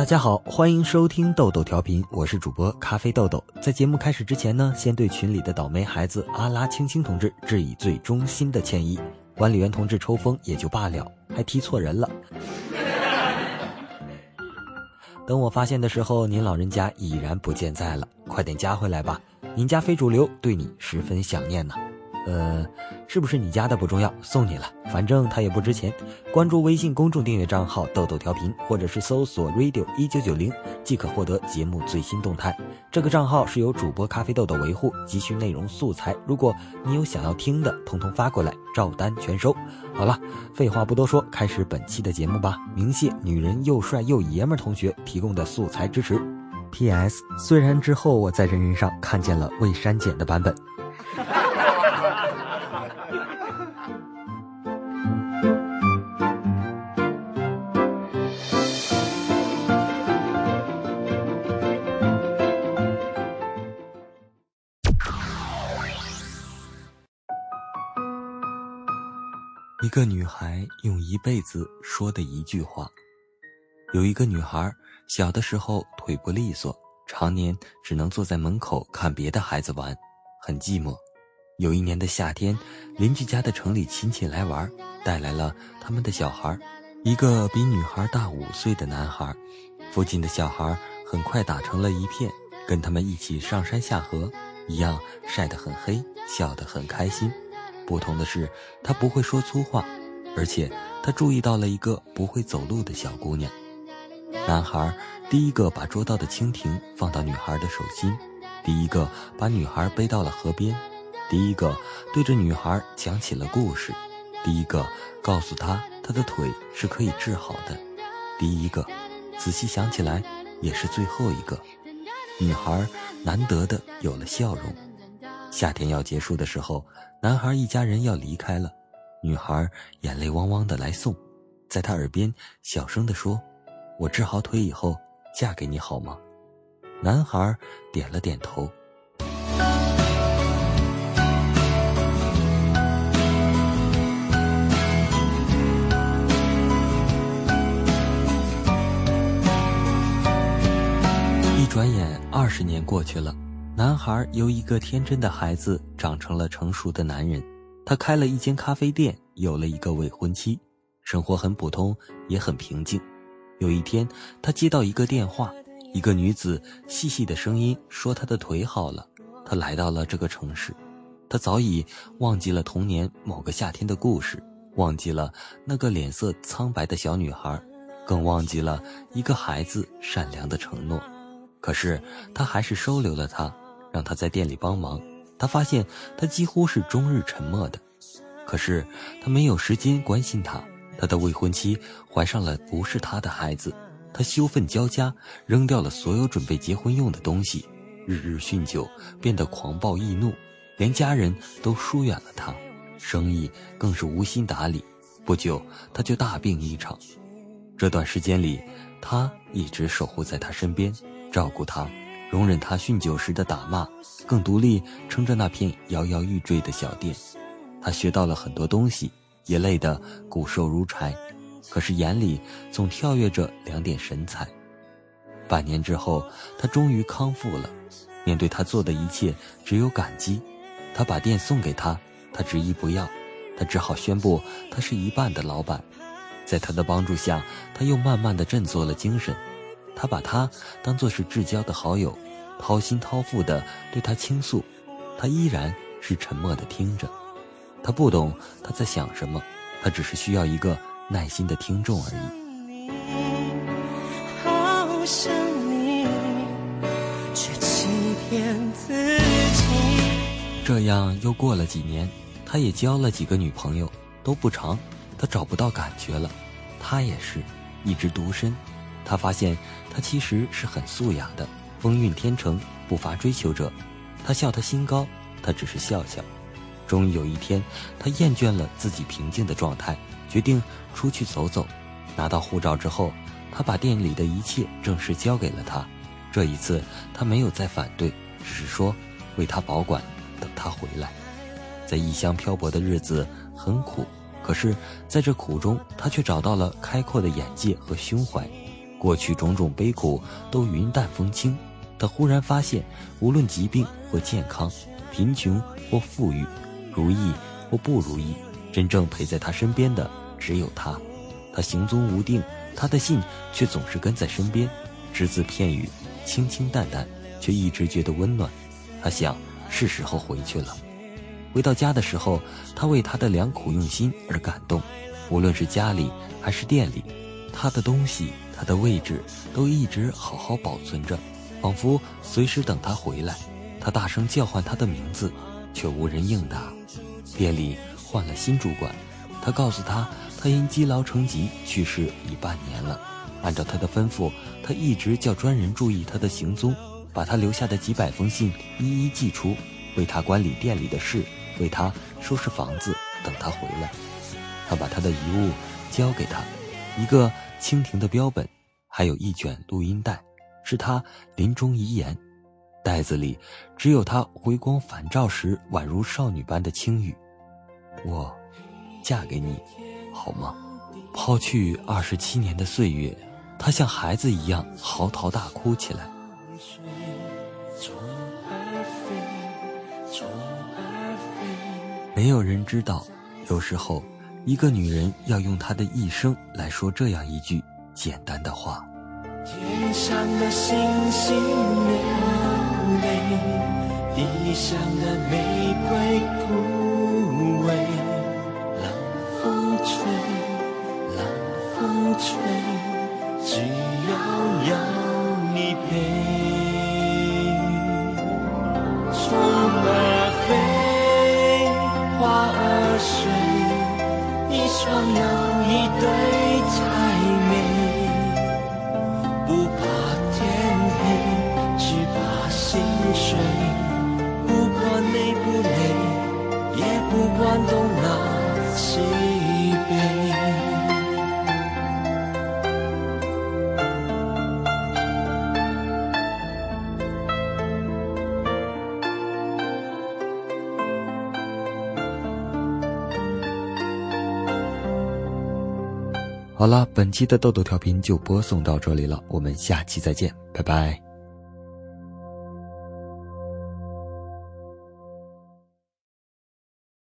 大家好，欢迎收听豆豆调频，我是主播咖啡豆豆。在节目开始之前呢，先对群里的倒霉孩子阿拉青青同志致以最衷心的歉意。管理员同志抽风也就罢了，还踢错人了。等我发现的时候，您老人家已然不见在了，快点加回来吧。您家非主流，对你十分想念呢。呃，是不是你家的不重要，送你了，反正它也不值钱。关注微信公众订阅账号“豆豆调频”，或者是搜索 “radio 一九九零”，即可获得节目最新动态。这个账号是由主播咖啡豆豆维护，急需内容素材。如果你有想要听的，通通发过来，照单全收。好了，废话不多说，开始本期的节目吧。鸣谢女人又帅又爷们同学提供的素材支持。P.S. 虽然之后我在人人上看见了未删减的版本。一个女孩用一辈子说的一句话。有一个女孩，小的时候腿不利索，常年只能坐在门口看别的孩子玩，很寂寞。有一年的夏天，邻居家的城里亲戚来玩，带来了他们的小孩，一个比女孩大五岁的男孩。附近的小孩很快打成了一片，跟他们一起上山下河，一样晒得很黑，笑得很开心。不同的是，他不会说粗话，而且他注意到了一个不会走路的小姑娘。男孩第一个把捉到的蜻蜓放到女孩的手心，第一个把女孩背到了河边，第一个对着女孩讲起了故事，第一个告诉她她的腿是可以治好的，第一个，仔细想起来也是最后一个。女孩难得的有了笑容。夏天要结束的时候。男孩一家人要离开了，女孩眼泪汪汪的来送，在他耳边小声的说：“我治好腿以后嫁给你好吗？”男孩点了点头。十年过去了。男孩由一个天真的孩子长成了成熟的男人，他开了一间咖啡店，有了一个未婚妻，生活很普通，也很平静。有一天，他接到一个电话，一个女子细细的声音说她的腿好了。他来到了这个城市，他早已忘记了童年某个夏天的故事，忘记了那个脸色苍白的小女孩，更忘记了一个孩子善良的承诺。可是他还是收留了她。让他在店里帮忙，他发现他几乎是终日沉默的，可是他没有时间关心他。他的未婚妻怀上了不是他的孩子，他羞愤交加，扔掉了所有准备结婚用的东西，日日酗酒，变得狂暴易怒，连家人都疏远了他，生意更是无心打理。不久，他就大病一场。这段时间里，他一直守护在他身边，照顾他。容忍他酗酒时的打骂，更独立撑着那片摇摇欲坠的小店。他学到了很多东西，也累得骨瘦如柴，可是眼里总跳跃着两点神采。半年之后，他终于康复了。面对他做的一切，只有感激。他把店送给他，他执意不要，他只好宣布他是一半的老板。在他的帮助下，他又慢慢的振作了精神。他把他当作是至交的好友，掏心掏腹的对他倾诉，他依然是沉默的听着。他不懂他在想什么，他只是需要一个耐心的听众而已。好想你。欺骗自己这样又过了几年，他也交了几个女朋友，都不长，他找不到感觉了。他也是，一直独身。他发现，他其实是很素雅的，风韵天成，不乏追求者。他笑他心高，他只是笑笑。终于有一天，他厌倦了自己平静的状态，决定出去走走。拿到护照之后，他把店里的一切正式交给了他。这一次，他没有再反对，只是说为他保管，等他回来。在异乡漂泊的日子很苦，可是在这苦中，他却找到了开阔的眼界和胸怀。过去种种悲苦都云淡风轻。他忽然发现，无论疾病或健康，贫穷或富裕，如意或不如意，真正陪在他身边的只有他。他行踪无定，他的信却总是跟在身边，只字片语，清清淡淡，却一直觉得温暖。他想，是时候回去了。回到家的时候，他为他的良苦用心而感动。无论是家里还是店里，他的东西、他的位置都一直好好保存着。仿佛随时等他回来，他大声叫唤他的名字，却无人应答。店里换了新主管，他告诉他，他因积劳成疾去世已半年了。按照他的吩咐，他一直叫专人注意他的行踪，把他留下的几百封信一一寄出，为他管理店里的事，为他收拾房子，等他回来。他把他的遗物交给他，一个蜻蜓的标本，还有一卷录音带。是他临终遗言，袋子里只有他回光返照时宛如少女般的轻语：“我嫁给你，好吗？”抛去二十七年的岁月，他像孩子一样嚎啕大哭起来。没有人知道，有时候一个女人要用她的一生来说这样一句简单的话。天上的星星流泪，地上的玫瑰枯萎。冷风吹，冷风吹，只要有你陪。双又一对。好了，本期的豆豆调频就播送到这里了，我们下期再见，拜拜。